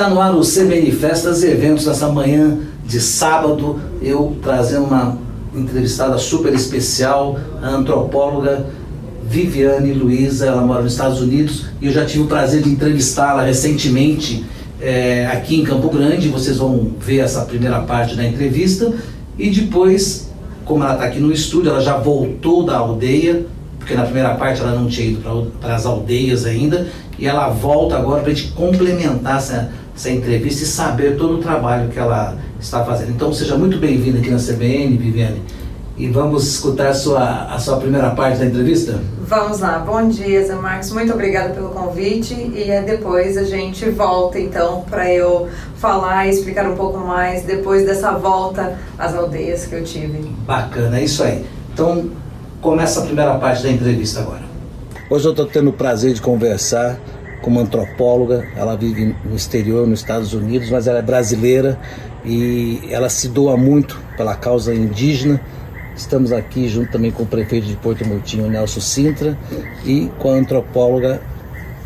Está no ar o CBN Festas e Eventos nessa manhã de sábado. Eu trazendo uma entrevistada super especial, a antropóloga Viviane Luiza. Ela mora nos Estados Unidos e eu já tive o prazer de entrevistá-la recentemente é, aqui em Campo Grande. Vocês vão ver essa primeira parte da entrevista e depois, como ela está aqui no estúdio, ela já voltou da aldeia porque na primeira parte ela não tinha ido para as aldeias ainda, e ela volta agora para a gente complementar essa, essa entrevista e saber todo o trabalho que ela está fazendo. Então seja muito bem-vinda aqui na CBN, Viviane. E vamos escutar a sua, a sua primeira parte da entrevista? Vamos lá. Bom dia, Zé Marcos. Muito obrigada pelo convite. E é depois a gente volta, então, para eu falar e explicar um pouco mais depois dessa volta às aldeias que eu tive. Bacana, é isso aí. Então, começa a primeira parte da entrevista agora. Hoje eu estou tendo o prazer de conversar com uma antropóloga. Ela vive no exterior, nos Estados Unidos, mas ela é brasileira e ela se doa muito pela causa indígena. Estamos aqui junto também com o prefeito de Porto Murtinho, Nelson Sintra, e com a antropóloga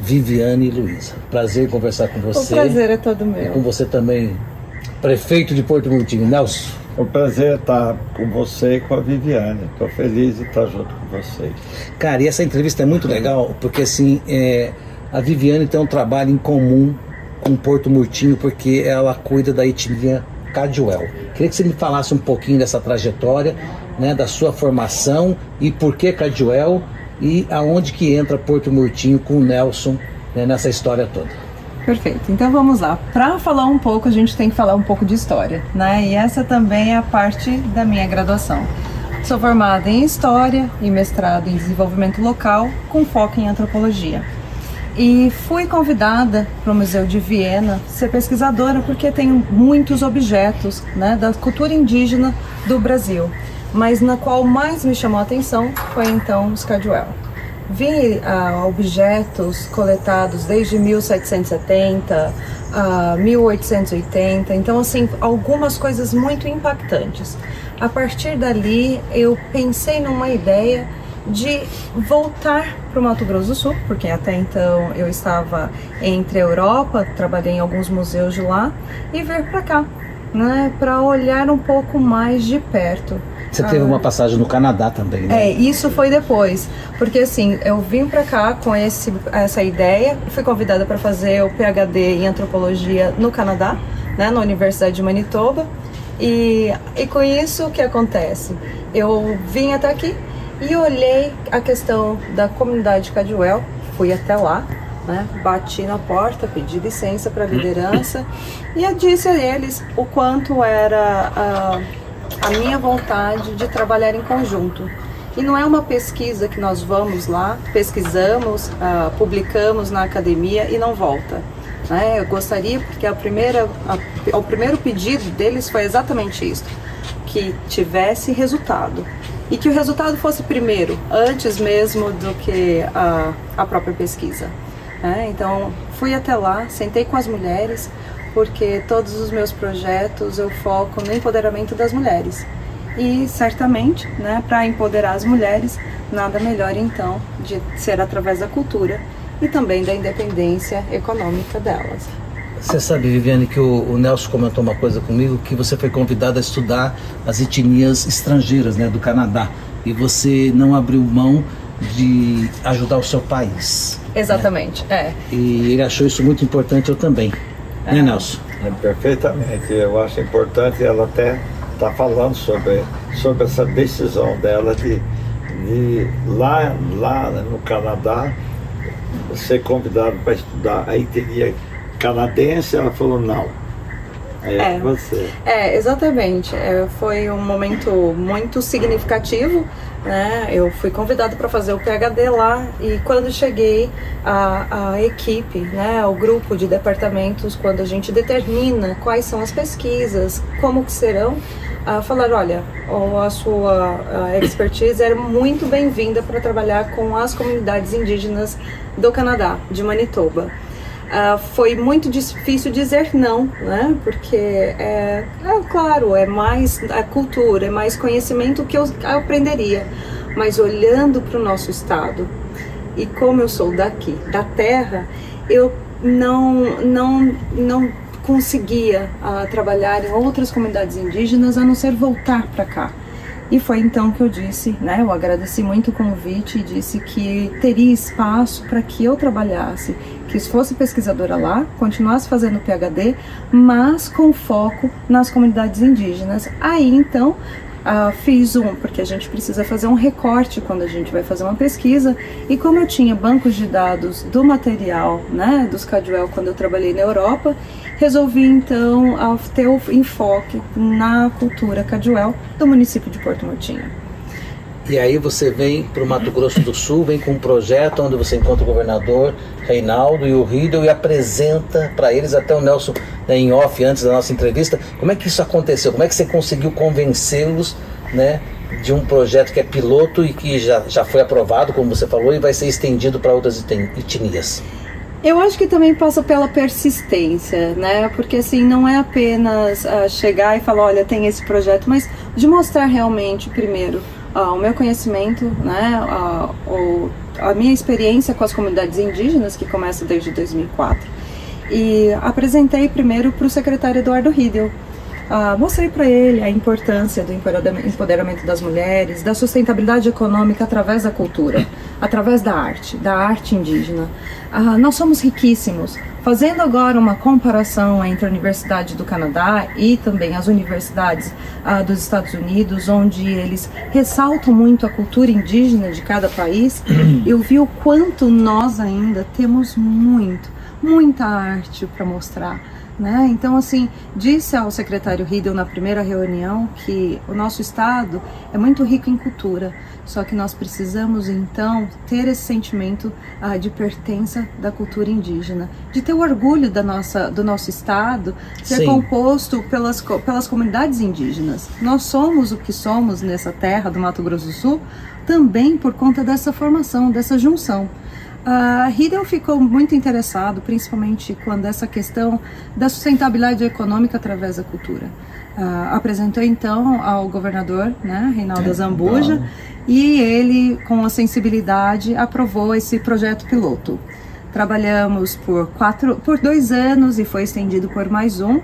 Viviane Luiza. Prazer em conversar com você. O prazer é todo meu. E com você também, prefeito de Porto Murtinho, Nelson. É um prazer estar com você e com a Viviane. Estou feliz de estar junto com vocês. Cara, e essa entrevista é muito legal porque assim é, a Viviane tem um trabalho em comum com Porto Murtinho porque ela cuida da etnia Caduel. Queria que você me falasse um pouquinho dessa trajetória, né, da sua formação e por que Caduel e aonde que entra Porto Murtinho com o Nelson né, nessa história toda. Perfeito. Então vamos lá. Para falar um pouco, a gente tem que falar um pouco de história, né? E essa também é a parte da minha graduação. Sou formada em História e mestrado em Desenvolvimento Local, com foco em Antropologia. E fui convidada para o Museu de Viena ser pesquisadora porque tenho muitos objetos né, da cultura indígena do Brasil, mas na qual mais me chamou a atenção foi então os Caduel vi uh, objetos coletados desde 1770 a uh, 1880, então assim algumas coisas muito impactantes. A partir dali eu pensei numa ideia de voltar para o Mato Grosso do Sul, porque até então eu estava entre a Europa, trabalhei em alguns museus de lá, e vir para cá, né, para olhar um pouco mais de perto. Você ah. teve uma passagem no Canadá também, né? É, isso foi depois, porque assim, eu vim para cá com esse, essa ideia, fui convidada para fazer o PhD em antropologia no Canadá, né, na Universidade de Manitoba, e, e com isso o que acontece? Eu vim até aqui e olhei a questão da comunidade Cadwell, fui até lá, né? Bati na porta, pedi licença para a liderança e disse a eles o quanto era uh, a minha vontade de trabalhar em conjunto. E não é uma pesquisa que nós vamos lá, pesquisamos, uh, publicamos na academia e não volta. Né? Eu gostaria, porque a primeira, a, o primeiro pedido deles foi exatamente isso, que tivesse resultado. E que o resultado fosse primeiro, antes mesmo do que a, a própria pesquisa. Né? Então, fui até lá, sentei com as mulheres, porque todos os meus projetos eu foco no empoderamento das mulheres. E certamente, né, para empoderar as mulheres, nada melhor então de ser através da cultura e também da independência econômica delas. Você sabe, Viviane, que o, o, Nelson comentou uma coisa comigo, que você foi convidada a estudar as etnias estrangeiras né, do Canadá e você não abriu mão de ajudar o seu país. Né? Exatamente, né? é. E ele achou isso muito importante, eu também. Né, Nelson? É, perfeitamente. Eu acho importante ela até estar tá falando sobre, sobre essa decisão dela de, de lá, lá no Canadá ser convidado para estudar. Aí teria canadense, ela falou não. É, é você. É, exatamente. É, foi um momento muito significativo né? Eu fui convidado para fazer o PhD lá e quando cheguei a, a equipe, né, o grupo de departamentos, quando a gente determina quais são as pesquisas, como que serão, a falar, olha, a sua expertise era muito bem-vinda para trabalhar com as comunidades indígenas do Canadá, de Manitoba. Uh, foi muito difícil dizer não, né? Porque é, é claro, é mais a cultura, é mais conhecimento que eu, aprenderia. Mas olhando para o nosso estado e como eu sou daqui, da terra, eu não não não conseguia uh, trabalhar em outras comunidades indígenas a não ser voltar para cá. E foi então que eu disse, né, eu agradeci muito o convite e disse que teria espaço para que eu trabalhasse, que fosse pesquisadora lá, continuasse fazendo PhD, mas com foco nas comunidades indígenas. Aí então Uh, fiz um, porque a gente precisa fazer um recorte quando a gente vai fazer uma pesquisa, e como eu tinha bancos de dados do material, né, dos Caduel quando eu trabalhei na Europa, resolvi então uh, ter o enfoque na cultura Caduel do município de Porto Murtinho. E aí você vem para o Mato Grosso do Sul, vem com um projeto onde você encontra o governador Reinaldo e o Riedel e apresenta para eles, até o Nelson né, em off antes da nossa entrevista, como é que isso aconteceu? Como é que você conseguiu convencê-los né, de um projeto que é piloto e que já, já foi aprovado, como você falou, e vai ser estendido para outras etnias? Eu acho que também passa pela persistência, né? Porque assim, não é apenas uh, chegar e falar, olha, tem esse projeto, mas de mostrar realmente, primeiro, uh, o meu conhecimento, né, uh, o, a minha experiência com as comunidades indígenas, que começa desde 2004. E apresentei primeiro para o secretário Eduardo Riedel. Uh, mostrei para ele a importância do empoderamento das mulheres, da sustentabilidade econômica através da cultura, através da arte, da arte indígena. Uh, nós somos riquíssimos, Fazendo agora uma comparação entre a Universidade do Canadá e também as universidades uh, dos Estados Unidos, onde eles ressaltam muito a cultura indígena de cada país, eu vi o quanto nós ainda temos muito, muita arte para mostrar né? Então, assim, disse ao secretário Riedel na primeira reunião que o nosso estado é muito rico em cultura, só que nós precisamos então ter esse sentimento ah, de pertença da cultura indígena, de ter o orgulho da nossa, do nosso estado ser Sim. composto pelas, pelas comunidades indígenas. Nós somos o que somos nessa terra do Mato Grosso do Sul também por conta dessa formação, dessa junção. A Hidden ficou muito interessado, principalmente quando essa questão da sustentabilidade econômica através da cultura. Uh, apresentou então ao governador, né, Reinaldo é, Zambuja, bom. e ele, com a sensibilidade, aprovou esse projeto piloto. Trabalhamos por quatro, por dois anos e foi estendido por mais um.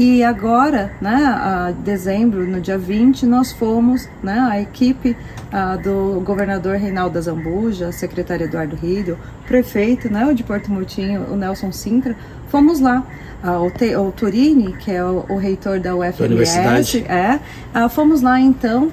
E agora, né, a dezembro, no dia 20, nós fomos, né, a equipe a, do governador Reinaldo Zambuja, secretário Eduardo Rido, prefeito né, o de Porto Murtinho, o Nelson Sintra, fomos lá. o, Te, o Turini, que é o, o reitor da UFMS, é, fomos lá então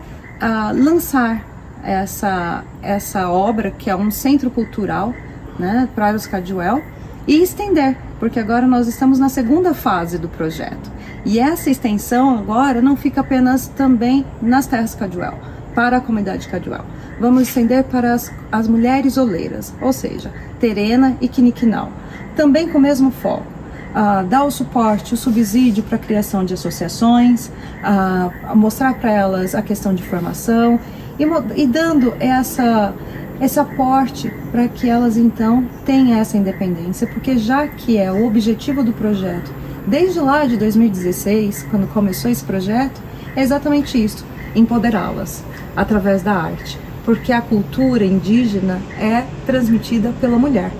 lançar essa, essa obra, que é um centro cultural né, para os Caduel, e estender, porque agora nós estamos na segunda fase do projeto. E essa extensão agora não fica apenas também nas terras Caduel, para a comunidade Caduel. Vamos estender para as, as mulheres oleiras, ou seja, Terena e Quiniquinal. Também com o mesmo foco. Uh, dar o suporte, o subsídio para a criação de associações, uh, mostrar para elas a questão de formação e, e dando essa, esse aporte para que elas então tenham essa independência, porque já que é o objetivo do projeto, desde lá de 2016, quando começou esse projeto, é exatamente isso: empoderá-las através da arte, porque a cultura indígena é transmitida pela mulher.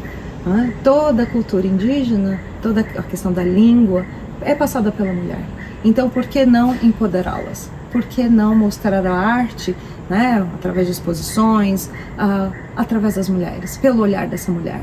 Né? Toda a cultura indígena, toda a questão da língua é passada pela mulher. Então, por que não empoderá-las? Por que não mostrar a arte, né, através de exposições, uh, através das mulheres, pelo olhar dessa mulher?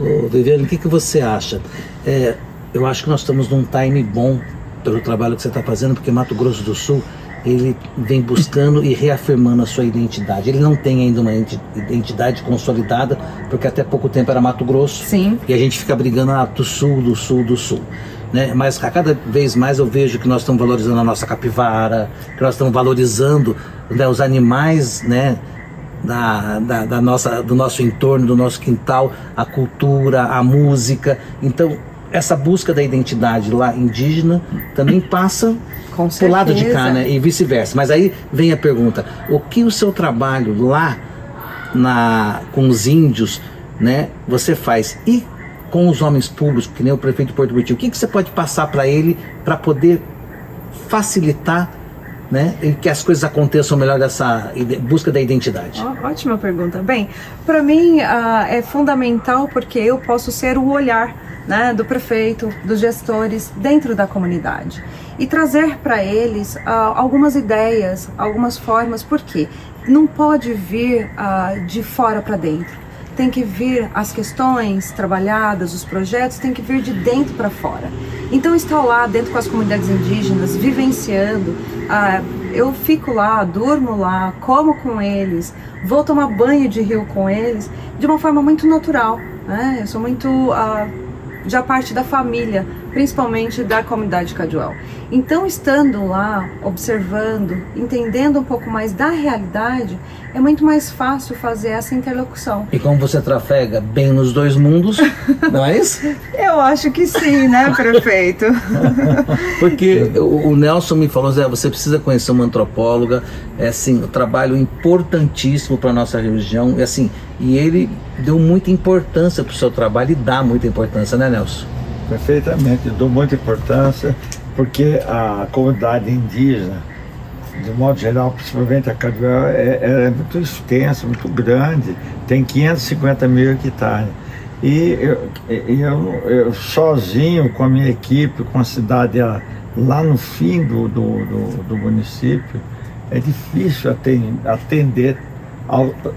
Ô, Viviane, o que, que você acha? É, eu acho que nós estamos num time bom pelo trabalho que você está fazendo, porque Mato Grosso do Sul ele vem buscando e reafirmando a sua identidade. Ele não tem ainda uma identidade consolidada, porque até pouco tempo era Mato Grosso. Sim. E a gente fica brigando ah, do sul, do sul, do sul. Né? Mas a cada vez mais eu vejo que nós estamos valorizando a nossa capivara, que nós estamos valorizando né, os animais, né? Da, da, da, nossa, do nosso entorno, do nosso quintal, a cultura, a música. Então, essa busca da identidade lá indígena também passa pro lado de cá, né? E vice-versa. Mas aí vem a pergunta: o que o seu trabalho lá na, com os índios, né? Você faz e com os homens públicos, que nem o prefeito de Porto Buriti, o que, que você pode passar para ele para poder facilitar né, e que as coisas aconteçam melhor dessa busca da identidade? ótima pergunta. Bem, para mim uh, é fundamental porque eu posso ser o olhar né, do prefeito, dos gestores dentro da comunidade e trazer para eles uh, algumas ideias, algumas formas, porque não pode vir uh, de fora para dentro. Tem que vir as questões trabalhadas, os projetos, tem que vir de dentro para fora. Então, estar lá dentro com as comunidades indígenas, vivenciando, uh, eu fico lá, durmo lá, como com eles, vou tomar banho de rio com eles, de uma forma muito natural. Né? Eu sou muito já parte da família, principalmente da comunidade Caduel. Então, estando lá, observando, entendendo um pouco mais da realidade, é muito mais fácil fazer essa interlocução. E como você trafega bem nos dois mundos, não é isso? Eu acho que sim, né, prefeito? Porque o Nelson me falou, Zé, você precisa conhecer uma antropóloga, é assim, um trabalho importantíssimo para nossa região, e assim, e ele deu muita importância para o seu trabalho e dá muita importância, né, Nelson? Perfeitamente, dou muita importância porque a comunidade indígena, de modo geral, principalmente a Caduel, é, é muito extensa, muito grande, tem 550 mil hectares. E eu, eu, eu, sozinho, com a minha equipe, com a cidade lá no fim do, do, do, do município, é difícil atender,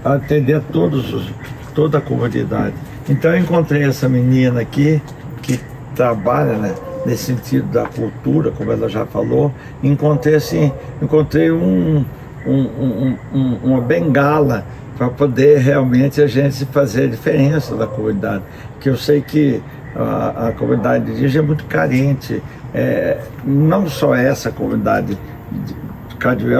atender todos os, toda a comunidade. Então eu encontrei essa menina aqui trabalha né, nesse sentido da cultura, como ela já falou, encontrei assim, encontrei um, um, um, um uma bengala para poder realmente a gente fazer a diferença da comunidade. Que eu sei que a, a comunidade indígena é muito carente, é, não só essa comunidade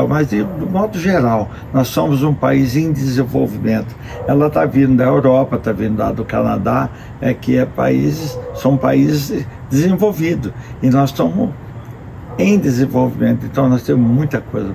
Mas de, do modo geral, nós somos um país em desenvolvimento. Ela está vindo da Europa, está vindo lá do Canadá, é que é países, são países desenvolvidos e nós estamos em desenvolvimento, então nós temos muita coisa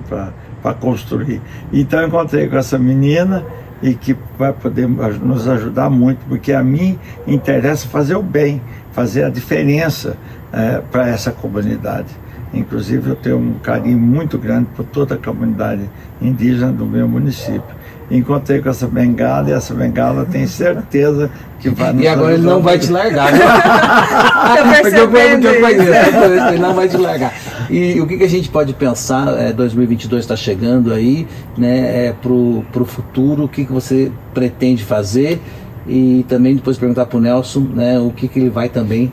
para construir. Então eu encontrei com essa menina e que vai poder nos ajudar muito, porque a mim interessa fazer o bem, fazer a diferença é, para essa comunidade. Inclusive, eu tenho um carinho muito grande por toda a comunidade indígena do meu município. Encontrei com essa bengala e essa bengala tem certeza que vai nos E agora ele não vai te largar, né? Porque eu conheço, eu conheço, ele não vai te largar. E o que, que a gente pode pensar, é, 2022 está chegando aí, né, é, para o futuro, o que, que você pretende fazer e também depois perguntar para o Nelson né, o que, que ele vai também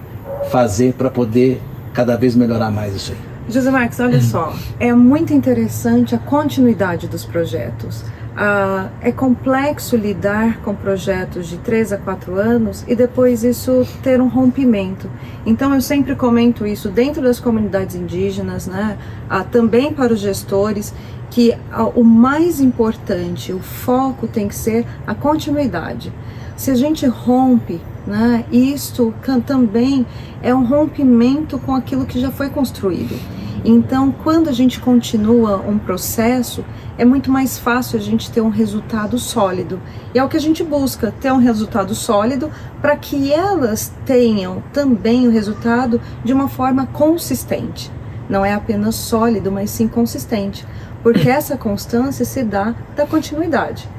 fazer para poder cada vez melhorar mais isso aí. José Marques, olha só, é muito interessante a continuidade dos projetos. Ah, é complexo lidar com projetos de 3 a 4 anos e depois isso ter um rompimento. Então eu sempre comento isso dentro das comunidades indígenas, né? Ah, também para os gestores, que ah, o mais importante, o foco tem que ser a continuidade. Se a gente rompe, né, isto também é um rompimento com aquilo que já foi construído. Então, quando a gente continua um processo, é muito mais fácil a gente ter um resultado sólido. E é o que a gente busca, ter um resultado sólido para que elas tenham também o resultado de uma forma consistente. Não é apenas sólido, mas sim consistente. Porque essa constância se dá da continuidade.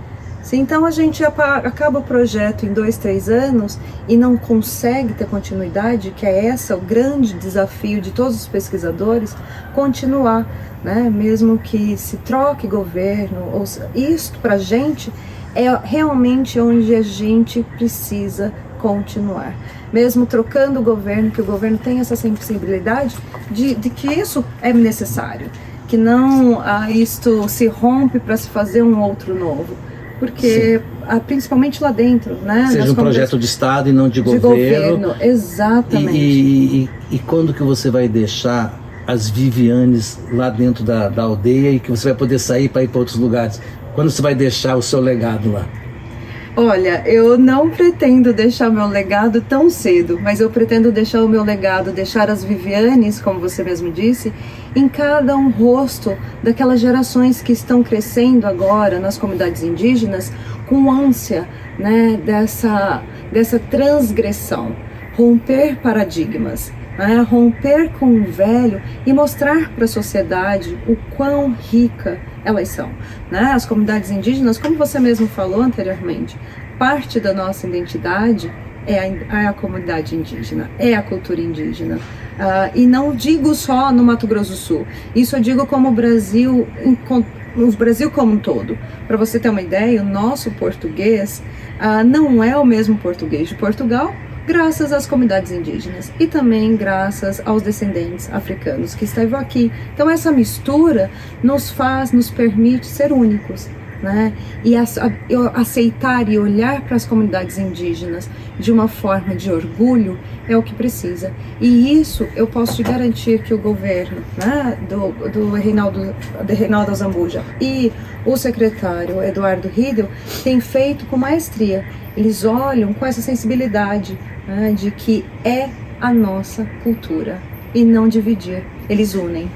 Se então a gente acaba o projeto em dois, três anos e não consegue ter continuidade, que é essa o grande desafio de todos os pesquisadores, continuar, né? mesmo que se troque governo, ou isto para a gente é realmente onde a gente precisa continuar. Mesmo trocando o governo, que o governo tem essa sensibilidade de, de que isso é necessário, que não ah, isto se rompe para se fazer um outro novo porque a, principalmente lá dentro, né? Seja um projeto de Estado e não de, de governo. governo. Exatamente. E, e, e, quando que você vai deixar as Vivianes lá dentro da, da aldeia e que você vai poder sair para ir para outros lugares? Quando você vai deixar o seu legado lá? Olha, eu não pretendo deixar meu legado tão cedo, mas eu pretendo deixar o meu legado, deixar as Vivianes, como você mesmo disse, em cada um rosto daquelas gerações que estão crescendo agora nas comunidades indígenas com ânsia né, dessa, dessa transgressão, romper paradigmas. Né, romper com o velho e mostrar para a sociedade o quão rica elas são. Né? As comunidades indígenas, como você mesmo falou anteriormente, parte da nossa identidade é a, é a comunidade indígena, é a cultura indígena. Uh, e não digo só no Mato Grosso do Sul, isso eu digo como o Brasil, o Brasil como um todo. Para você ter uma ideia, o nosso português uh, não é o mesmo português de Portugal, graças às comunidades indígenas e também graças aos descendentes africanos que estavam aqui. Então essa mistura nos faz, nos permite ser únicos né? E aceitar e olhar para as comunidades indígenas de uma forma de orgulho é o que precisa. E isso eu posso te garantir que o governo né, do, do Reinaldo, de Reinaldo Zambuja e o secretário Eduardo Riedel tem feito com maestria. Eles olham com essa sensibilidade né, de que é a nossa cultura e não dividir. Eles unem.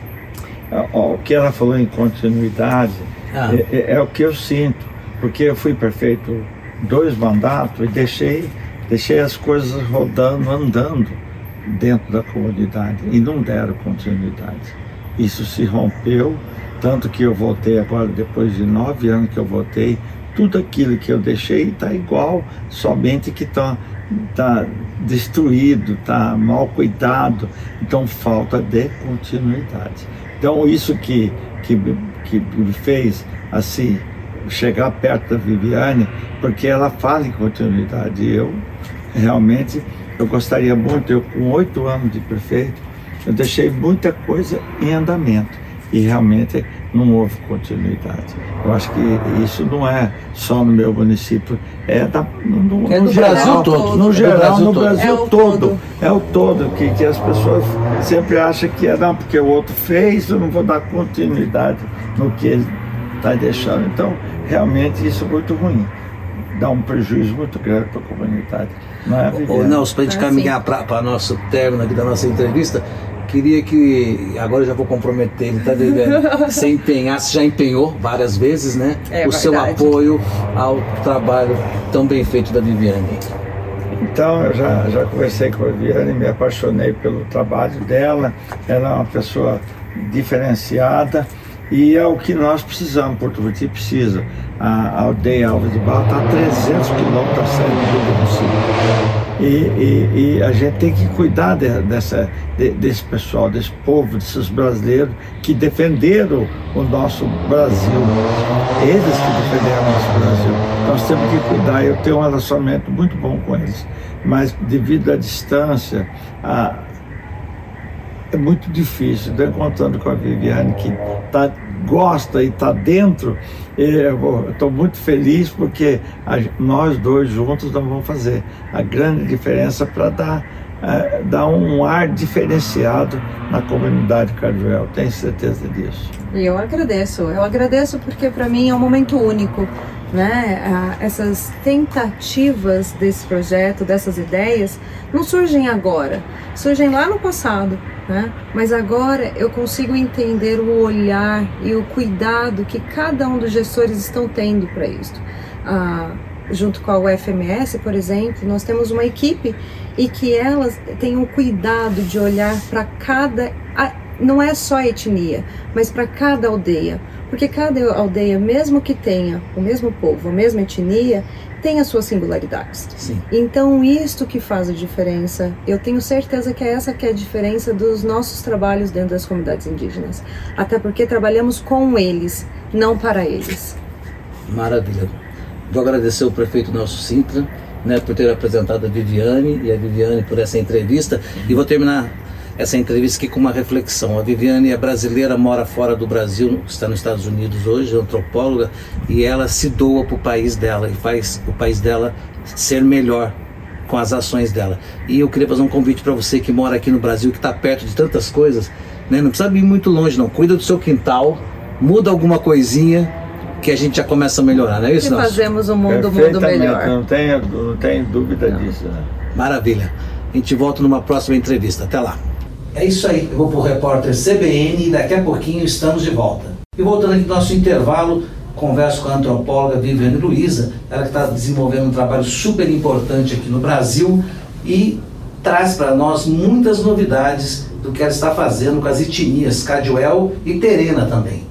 O que ela falou em continuidade ah. É, é, é, o que eu sinto, porque eu fui prefeito dois mandatos e deixei, deixei as coisas rodando, andando dentro da comunidade e não deram continuidade. Isso se rompeu, tanto que eu voltei agora, depois de nove anos que eu voltei, tudo aquilo que eu deixei está igual, somente que está tá destruído, está mal cuidado, então falta de continuidade. Então isso que, que que me fez assim chegar perto da Viviane, porque ela fala em continuidade. E eu realmente eu gostaria muito, eu com oito anos de prefeito, eu deixei muita coisa em andamento e realmente não houve continuidade. Eu acho que isso não é só no meu município, é, da, no, é no geral, todo. No geral, no Brasil todo. É o todo. É o todo, que, que as pessoas sempre acham que é não, porque o outro fez, eu não vou dar continuidade no que ele está deixando. Então, realmente isso é muito ruim. Dá um prejuízo muito grande para a comunidade. Não é, Ô, Nelson, para a gente ah, caminhar para o nosso término aqui da nossa entrevista, queria que, agora já vou comprometer ele, tá devendo, se empenhar, se já empenhou várias vezes, né? É, o verdade. seu apoio ao trabalho tão bem feito da Viviane. Então, eu já, já conversei com a Viviane, me apaixonei pelo trabalho dela, ela é uma pessoa diferenciada e é o que nós precisamos, Porto Verde precisa. A, aldeia Alves de Barro está a 300 quilômetros da sede do município. E, e, e, a gente tem que cuidar de, dessa, de, desse pessoal, desse povo, desses brasileiros que defenderam o nosso Brasil. Eles que defenderam o nosso Brasil. Nós temos que cuidar. Eu tenho um relacionamento muito bom com eles. Mas devido à distância, a, é muito difícil. Estou contando com a Viviane que tá, gosta e está dentro. Estou muito feliz porque a, nós dois juntos nós vamos fazer a grande diferença para dar, é, dar um ar diferenciado na comunidade Carduel. Tenho certeza disso. E eu agradeço. Eu agradeço porque para mim é um momento único. Né? Essas tentativas desse projeto, dessas ideias, não surgem agora, surgem lá no passado né? Mas agora eu consigo entender o olhar e o cuidado que cada um dos gestores estão tendo para isso. Ah, junto com a UFMS, por exemplo, nós temos uma equipe e que elas têm o cuidado de olhar para cada não é só etnia, mas para cada aldeia. Porque cada aldeia, mesmo que tenha o mesmo povo, a mesma etnia, tem as suas singularidades. Sim. Então, isto que faz a diferença, eu tenho certeza que é essa que é a diferença dos nossos trabalhos dentro das comunidades indígenas. Até porque trabalhamos com eles, não para eles. Maravilha. Vou agradecer o prefeito Nelson Sintra, né, por ter apresentado a Viviane e a Viviane por essa entrevista. E vou terminar essa entrevista aqui com uma reflexão. A Viviane é brasileira, mora fora do Brasil, está nos Estados Unidos hoje, é antropóloga, e ela se doa para o país dela e faz o país dela ser melhor com as ações dela. E eu queria fazer um convite para você que mora aqui no Brasil, que está perto de tantas coisas, né? não precisa ir muito longe, não. Cuida do seu quintal, muda alguma coisinha que a gente já começa a melhorar, não é isso? E fazemos o mundo, mundo melhor. Não tenho, não tenho dúvida não. disso. Né? Maravilha. A gente volta numa próxima entrevista. Até lá. É isso aí, eu vou para o repórter CBN e daqui a pouquinho estamos de volta. E voltando aqui no nosso intervalo, converso com a antropóloga Viviane Luiza, ela que está desenvolvendo um trabalho super importante aqui no Brasil e traz para nós muitas novidades do que ela está fazendo com as etnias Caduel e Terena também.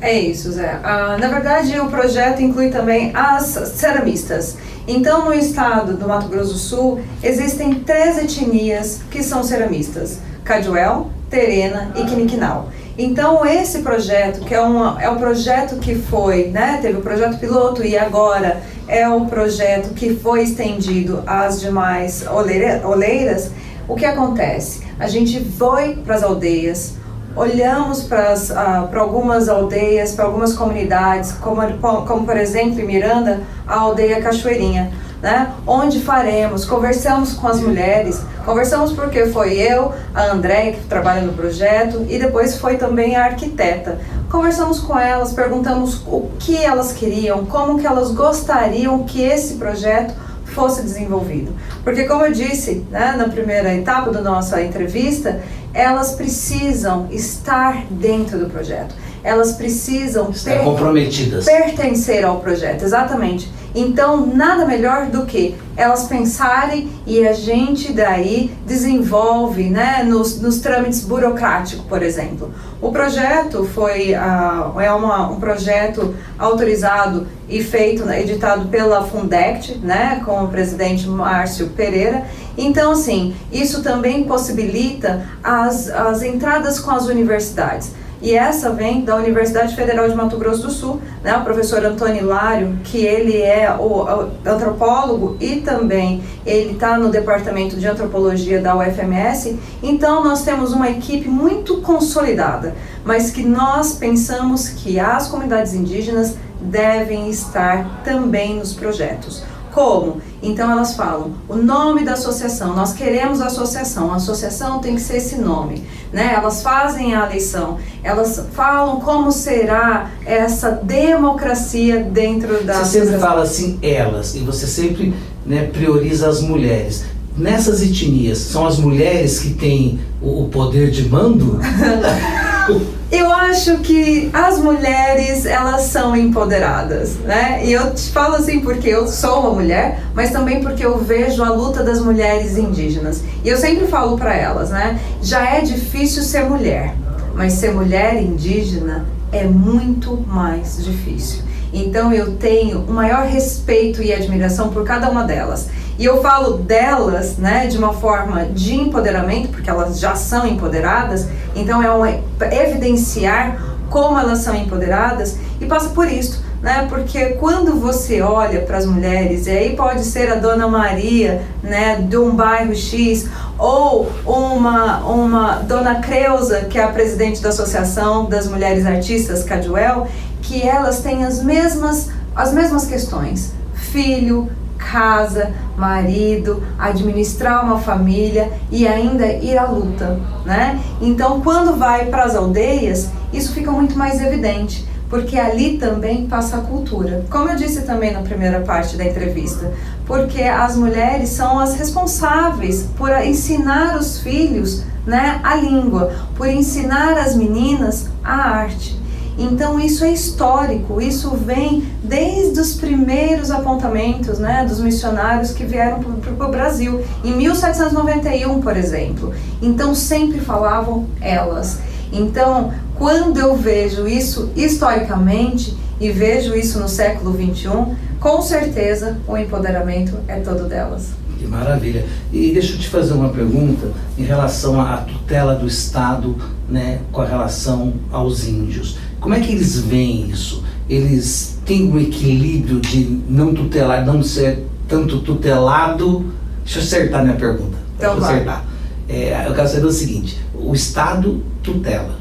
É isso, Zé. Ah, na verdade, o projeto inclui também as ceramistas. Então, no estado do Mato Grosso do Sul, existem três etnias que são ceramistas: Caduel, Terena e Quiniquinal. Então, esse projeto, que é, um é um projeto que foi, né, teve o projeto piloto e agora é o projeto que foi estendido às demais oleira, oleiras, o que acontece? A gente foi para as aldeias, olhamos para uh, algumas aldeias, para algumas comunidades, como, como por exemplo em Miranda, a aldeia Cachoeirinha né? Onde faremos, conversamos com as mulheres, conversamos porque foi eu, a Andréia, que trabalha no projeto, e depois foi também a arquiteta. Conversamos com elas, perguntamos o que elas queriam, como que elas gostariam que esse projeto fosse desenvolvido. Porque como eu disse, né, na primeira etapa da nossa entrevista, elas precisam estar dentro do projeto. Elas precisam estar comprometidas. pertencer ao projeto, exatamente. Então, nada melhor do que elas pensarem e a gente daí desenvolve né, nos, nos trâmites burocráticos, por exemplo. O projeto foi uh, é uma, um projeto autorizado e feito, né, editado pela Fundect, né, com o presidente Márcio Pereira. Então, assim, isso também possibilita as, as entradas com as universidades. E essa vem da Universidade Federal de Mato Grosso do Sul, né, o professor Antônio Hilário, que ele é o, o antropólogo e também ele está no departamento de antropologia da UFMS. Então nós temos uma equipe muito consolidada, mas que nós pensamos que as comunidades indígenas devem estar também nos projetos. Como? Então elas falam o nome da associação, nós queremos a associação, a associação tem que ser esse nome. Né? Elas fazem a eleição, elas falam como será essa democracia dentro da Você sempre fala assim, elas, e você sempre né, prioriza as mulheres. Nessas etnias, são as mulheres que têm o, o poder de mando? Eu acho que as mulheres, elas são empoderadas, né? E eu te falo assim porque eu sou uma mulher, mas também porque eu vejo a luta das mulheres indígenas. E eu sempre falo para elas, né? Já é difícil ser mulher, mas ser mulher indígena é muito mais difícil. Então eu tenho o maior respeito e admiração por cada uma delas. E eu falo delas, né, de uma forma de empoderamento, porque elas já são empoderadas, então é um evidenciar como elas são empoderadas e passa por isso, né? Porque quando você olha para as mulheres, e aí pode ser a Dona Maria, né, de um bairro X, ou uma uma Dona Creuza, que é a presidente da Associação das Mulheres Artistas Caduel, que elas têm as mesmas as mesmas questões: filho, casa, marido, administrar uma família e ainda ir à luta, né? Então, quando vai para as aldeias, isso fica muito mais evidente, porque ali também passa a cultura. Como eu disse também na primeira parte da entrevista, porque as mulheres são as responsáveis por ensinar os filhos, né, a língua, por ensinar as meninas a arte. Então isso é histórico, isso vem desde os primeiros apontamentos né, dos missionários que vieram para o Brasil, em 1791, por exemplo. Então sempre falavam elas. Então, quando eu vejo isso historicamente e vejo isso no século 21, com certeza o empoderamento é todo delas. Que maravilha. E deixa eu te fazer uma pergunta em relação à tutela do Estado né, com relação aos índios. Como é que eles veem isso? Eles têm um equilíbrio de não tutelar, não ser tanto tutelado? Deixa eu acertar minha pergunta. Então, Deixa eu acertar. É, eu quero saber o seguinte: o Estado tutela.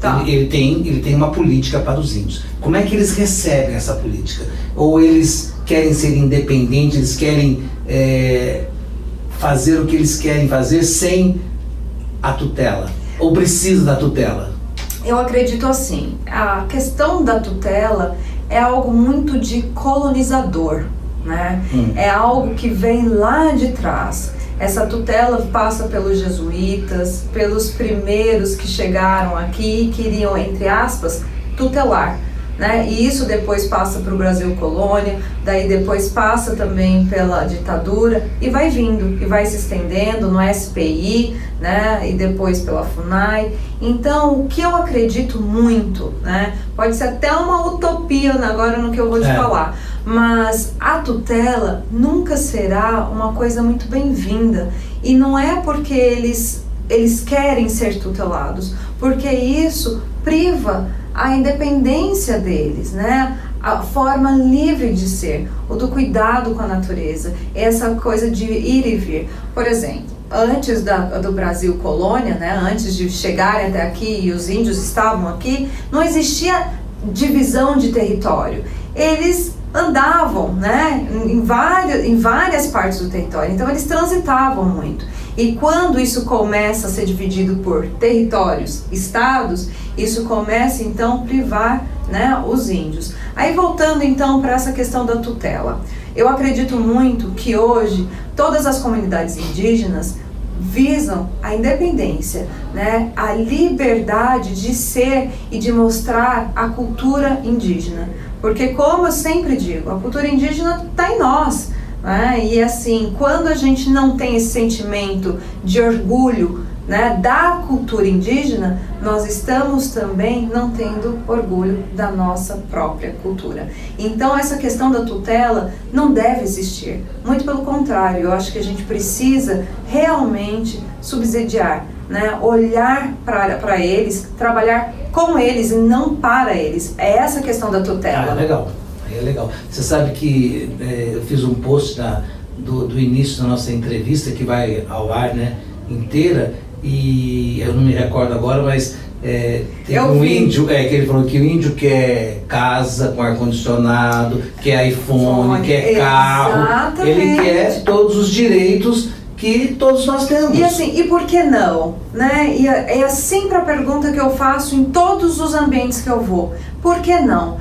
Tá. Ele, ele, tem, ele tem uma política para os índios. Como é que eles recebem essa política? Ou eles querem ser independentes, eles querem é, fazer o que eles querem fazer sem a tutela? Ou precisa da tutela? Eu acredito assim, a questão da tutela é algo muito de colonizador, né? Hum. É algo que vem lá de trás. Essa tutela passa pelos jesuítas, pelos primeiros que chegaram aqui e queriam, entre aspas, tutelar né? E isso depois passa para o Brasil colônia, daí depois passa também pela ditadura e vai vindo e vai se estendendo no SPI, né? E depois pela Funai. Então, o que eu acredito muito, né? Pode ser até uma utopia agora no que eu vou te é. falar, mas a tutela nunca será uma coisa muito bem-vinda e não é porque eles eles querem ser tutelados, porque isso priva a independência deles, né? A forma livre de ser, o do cuidado com a natureza, essa coisa de ir e vir. Por exemplo, antes da, do Brasil colônia, né, antes de chegarem até aqui e os índios estavam aqui, não existia divisão de território. Eles andavam né, em, várias, em várias partes do território, então eles transitavam muito. E quando isso começa a ser dividido por territórios, estados, isso começa então a privar né, os índios. Aí voltando então para essa questão da tutela. Eu acredito muito que hoje todas as comunidades indígenas visam a independência, né, a liberdade de ser e de mostrar a cultura indígena. Porque, como eu sempre digo, a cultura indígena está em nós. Né? E assim, quando a gente não tem esse sentimento de orgulho né, da cultura indígena, nós estamos também não tendo orgulho da nossa própria cultura. Então, essa questão da tutela não deve existir. Muito pelo contrário, eu acho que a gente precisa realmente subsidiar, né, olhar para eles, trabalhar com eles e não para eles. É essa a questão da tutela. Ah, legal. É legal. Você sabe que é, eu fiz um post na, do, do início da nossa entrevista, que vai ao ar né, inteira, e eu não me recordo agora, mas é, tem um vi. índio, é, que ele falou que o índio quer casa com ar-condicionado, quer iPhone, Fone. quer carro, Exatamente. ele quer todos os direitos que todos nós temos. E assim, e por que não? Né? E é, é sempre a pergunta que eu faço em todos os ambientes que eu vou. Por que não?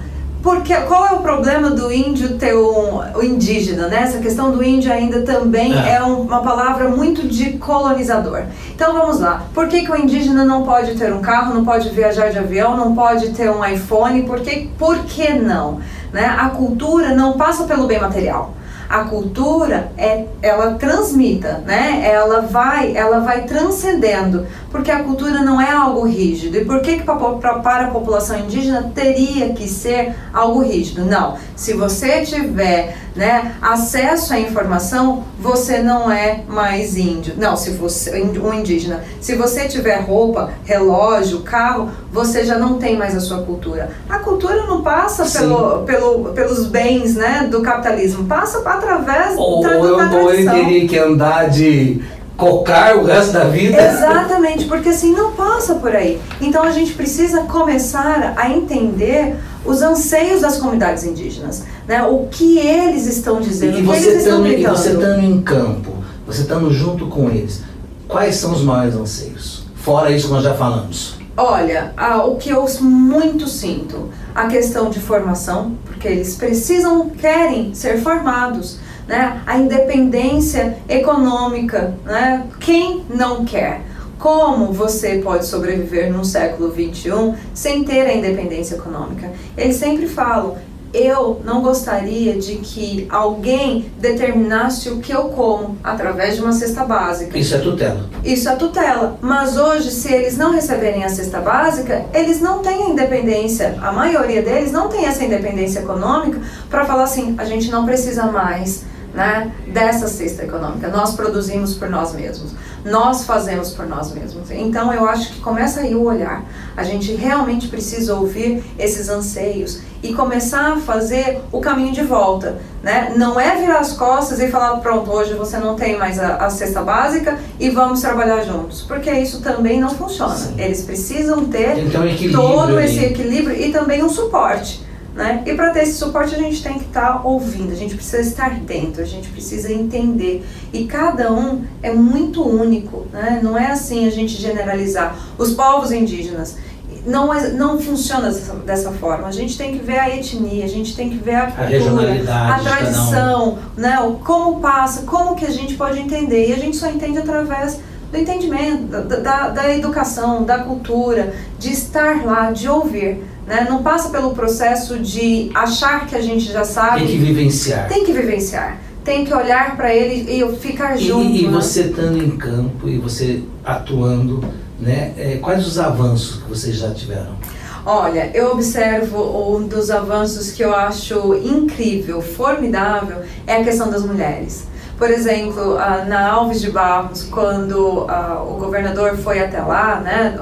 Porque qual é o problema do índio ter um, o indígena, né? Essa questão do índio ainda também é, é um, uma palavra muito de colonizador. Então vamos lá. Por que, que o indígena não pode ter um carro, não pode viajar de avião, não pode ter um iPhone? Por que, por que não? Né? A cultura não passa pelo bem material a cultura é ela transmita, né? Ela vai, ela vai transcendendo, porque a cultura não é algo rígido. E por que, que para a população indígena teria que ser algo rígido? Não. Se você tiver né, acesso à informação, você não é mais índio. Não, se você um indígena. Se você tiver roupa, relógio, carro, você já não tem mais a sua cultura. A cultura não passa pelo, pelo, pelos bens né, do capitalismo, passa através ou, da, da ou ele teria que andar de cocar o resto da vida. Exatamente, porque assim não passa por aí. Então a gente precisa começar a entender os anseios das comunidades indígenas, né? O que eles estão dizendo, e o que eles estão gritando. E você estando em campo, você estando junto com eles, quais são os maiores anseios? Fora isso que nós já falamos. Olha, o que eu muito sinto, a questão de formação, porque eles precisam, querem ser formados né? a independência econômica. Né? Quem não quer? Como você pode sobreviver no século XXI sem ter a independência econômica? Eles sempre falam: eu não gostaria de que alguém determinasse o que eu como através de uma cesta básica. Isso é tutela. Isso é tutela. Mas hoje, se eles não receberem a cesta básica, eles não têm a independência. A maioria deles não tem essa independência econômica para falar assim: a gente não precisa mais né, dessa cesta econômica. Nós produzimos por nós mesmos, nós fazemos por nós mesmos. Então eu acho que começa aí o olhar. A gente realmente precisa ouvir esses anseios e começar a fazer o caminho de volta. Né? Não é virar as costas e falar, pronto, hoje você não tem mais a, a cesta básica e vamos trabalhar juntos. Porque isso também não funciona. Sim. Eles precisam ter um todo esse equilíbrio e também um suporte. Né? E para ter esse suporte a gente tem que estar tá ouvindo, a gente precisa estar dentro, a gente precisa entender. E cada um é muito único, né? não é assim a gente generalizar. Os povos indígenas não, é, não funciona dessa, dessa, forma. A gente tem que ver a etnia, a gente tem que ver a cultura, a, a tradição, um. né? O como passa, como que a gente pode entender. E a gente só entende através do entendimento, da, da, da educação, da cultura, de estar lá, de ouvir. Né? Não passa pelo processo de achar que a gente já sabe. Tem que vivenciar. Tem que vivenciar. Tem que olhar para ele e ficar junto. E, e né? você estando em campo e você atuando, né? É, quais os avanços que vocês já tiveram? Olha, eu observo um dos avanços que eu acho incrível, formidável, é a questão das mulheres. Por exemplo, na Alves de Barros, quando o governador foi até lá, né,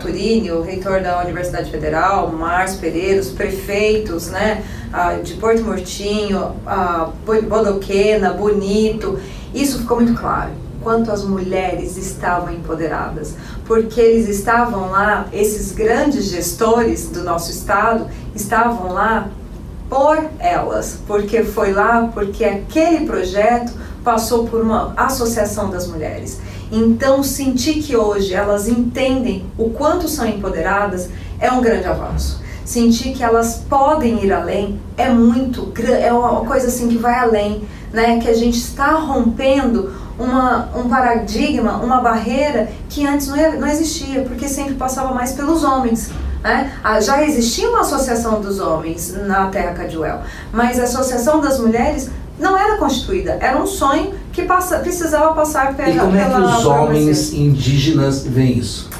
Turini, o reitor da Universidade Federal, Márcio Pereira, os prefeitos né, de Porto Murtinho, Bodoquena, Bonito, isso ficou muito claro. Quanto as mulheres estavam empoderadas, porque eles estavam lá, esses grandes gestores do nosso estado estavam lá por elas, porque foi lá porque aquele projeto passou por uma associação das mulheres. Então, sentir que hoje elas entendem o quanto são empoderadas é um grande avanço. Sentir que elas podem ir além é muito, é uma coisa assim que vai além, né? Que a gente está rompendo uma, um paradigma, uma barreira que antes não, não existia, porque sempre passava mais pelos homens. Né? Ah, já existia uma associação dos homens na Terra Caduel, mas a associação das mulheres não era constituída, era um sonho que passa, precisava passar pela E como é que os homens indígenas veem isso?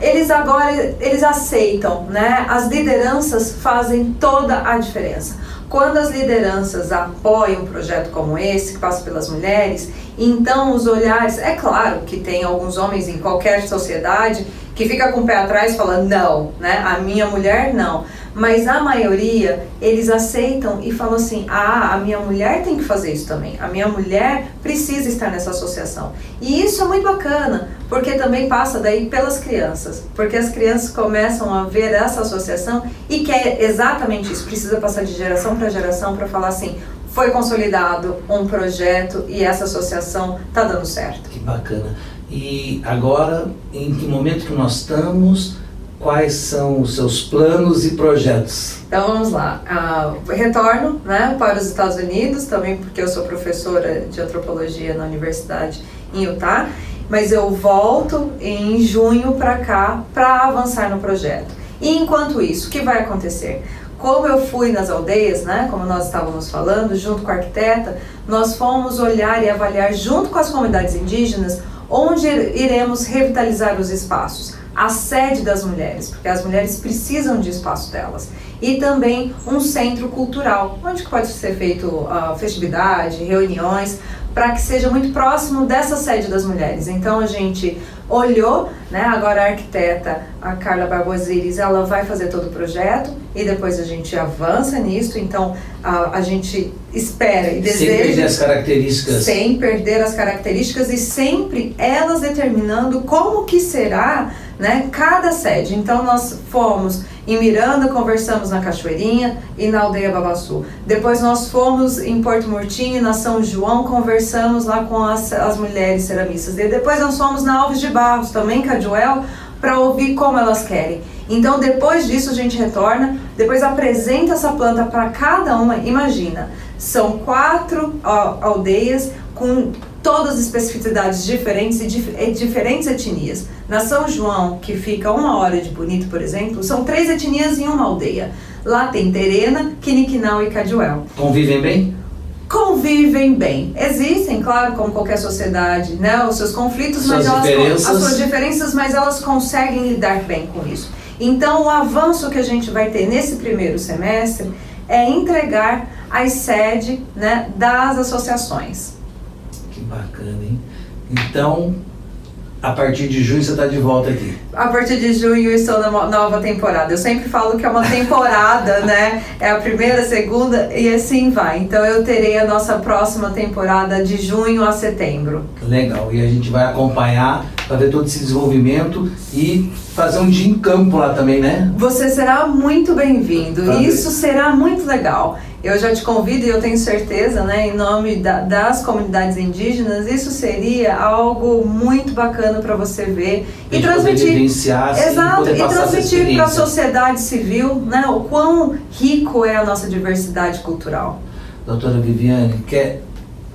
Eles agora eles aceitam, né? As lideranças fazem toda a diferença. Quando as lideranças apoiam um projeto como esse, que passa pelas mulheres, então os olhares, é claro que tem alguns homens em qualquer sociedade que fica com o pé atrás falando não, né? A minha mulher não. Mas a maioria, eles aceitam e falam assim: ah, a minha mulher tem que fazer isso também. A minha mulher precisa estar nessa associação. E isso é muito bacana, porque também passa daí pelas crianças. Porque as crianças começam a ver essa associação e quer exatamente isso. Precisa passar de geração para geração para falar assim: foi consolidado um projeto e essa associação está dando certo. Que bacana. E agora, em que momento que nós estamos? Quais são os seus planos e projetos? Então vamos lá. Uh, retorno né, para os Estados Unidos, também porque eu sou professora de antropologia na universidade em Utah, mas eu volto em junho para cá para avançar no projeto. E enquanto isso, o que vai acontecer? Como eu fui nas aldeias, né, como nós estávamos falando, junto com a arquiteta, nós fomos olhar e avaliar junto com as comunidades indígenas onde iremos revitalizar os espaços, a sede das mulheres, porque as mulheres precisam de espaço delas, e também um centro cultural, onde pode ser feito uh, festividade, reuniões, para que seja muito próximo dessa sede das mulheres. Então a gente olhou, né? Agora a arquiteta, a Carla Barbosiris, ela vai fazer todo o projeto e depois a gente avança nisso. Então a, a gente espera e deseja. Sem perder as características. Sem perder as características e sempre elas determinando como que será né, cada sede. Então nós fomos em Miranda, conversamos na Cachoeirinha e na Aldeia Babaçu. Depois nós fomos em Porto Murtinho, na São João, conversamos lá com as, as mulheres ceramistas. E depois nós fomos na Alves de Barros, também Caduel, para ouvir como elas querem. Então depois disso a gente retorna, depois apresenta essa planta para cada uma. Imagina, são quatro ó, aldeias com todas as especificidades diferentes e dif diferentes etnias. Na São João, que fica uma hora de Bonito, por exemplo, são três etnias em uma aldeia. Lá tem Terena, Quiniquinal e Caduel. Convivem bem? Convivem bem. Existem, claro, como qualquer sociedade, né, os seus conflitos, mas elas, as suas diferenças, mas elas conseguem lidar bem com isso. Então, o avanço que a gente vai ter nesse primeiro semestre é entregar a sede né, das associações. Que bacana, hein? Então, a partir de junho você está de volta aqui. A partir de junho eu estou na nova temporada. Eu sempre falo que é uma temporada, né? É a primeira, a segunda e assim vai. Então eu terei a nossa próxima temporada de junho a setembro. Legal. E a gente vai acompanhar para ver todo esse desenvolvimento e fazer um dia em campo lá também, né? Você será muito bem-vindo. Isso será muito legal. Eu já te convido e eu tenho certeza, né, em nome da, das comunidades indígenas, isso seria algo muito bacana para você ver e, e transmitir. Exato, e transmitir para a sociedade civil, né, o quão rico é a nossa diversidade cultural. Doutora Viviane, quer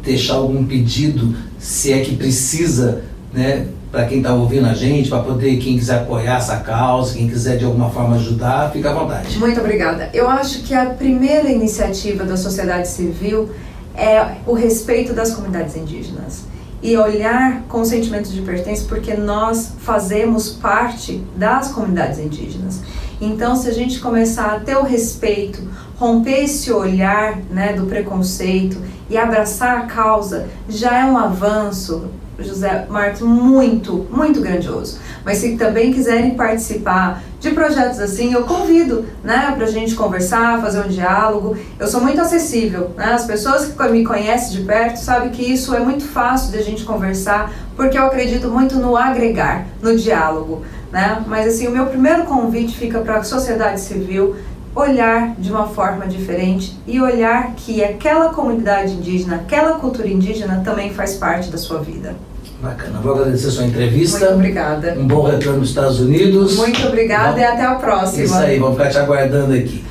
deixar algum pedido, se é que precisa, né, para quem está ouvindo a gente, para poder, quem quiser apoiar essa causa, quem quiser de alguma forma ajudar, fica à vontade. Muito obrigada. Eu acho que a primeira iniciativa da sociedade civil é o respeito das comunidades indígenas e olhar com sentimentos de pertença, porque nós fazemos parte das comunidades indígenas. Então, se a gente começar a ter o respeito, romper esse olhar né, do preconceito e abraçar a causa, já é um avanço, José Marcos, muito, muito grandioso. Mas se também quiserem participar de projetos assim, eu convido, né, para a gente conversar, fazer um diálogo. Eu sou muito acessível, né? As pessoas que me conhecem de perto sabem que isso é muito fácil de a gente conversar, porque eu acredito muito no agregar, no diálogo, né? Mas assim, o meu primeiro convite fica para a sociedade civil olhar de uma forma diferente e olhar que aquela comunidade indígena, aquela cultura indígena também faz parte da sua vida. Bacana. Vou agradecer a sua entrevista. Muito obrigada. Um bom retorno nos Estados Unidos. Muito obrigada Bom, e até a próxima. Isso aí, vamos ficar te aguardando aqui.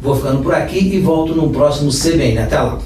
Vou ficando por aqui e volto no próximo CBN. Até lá.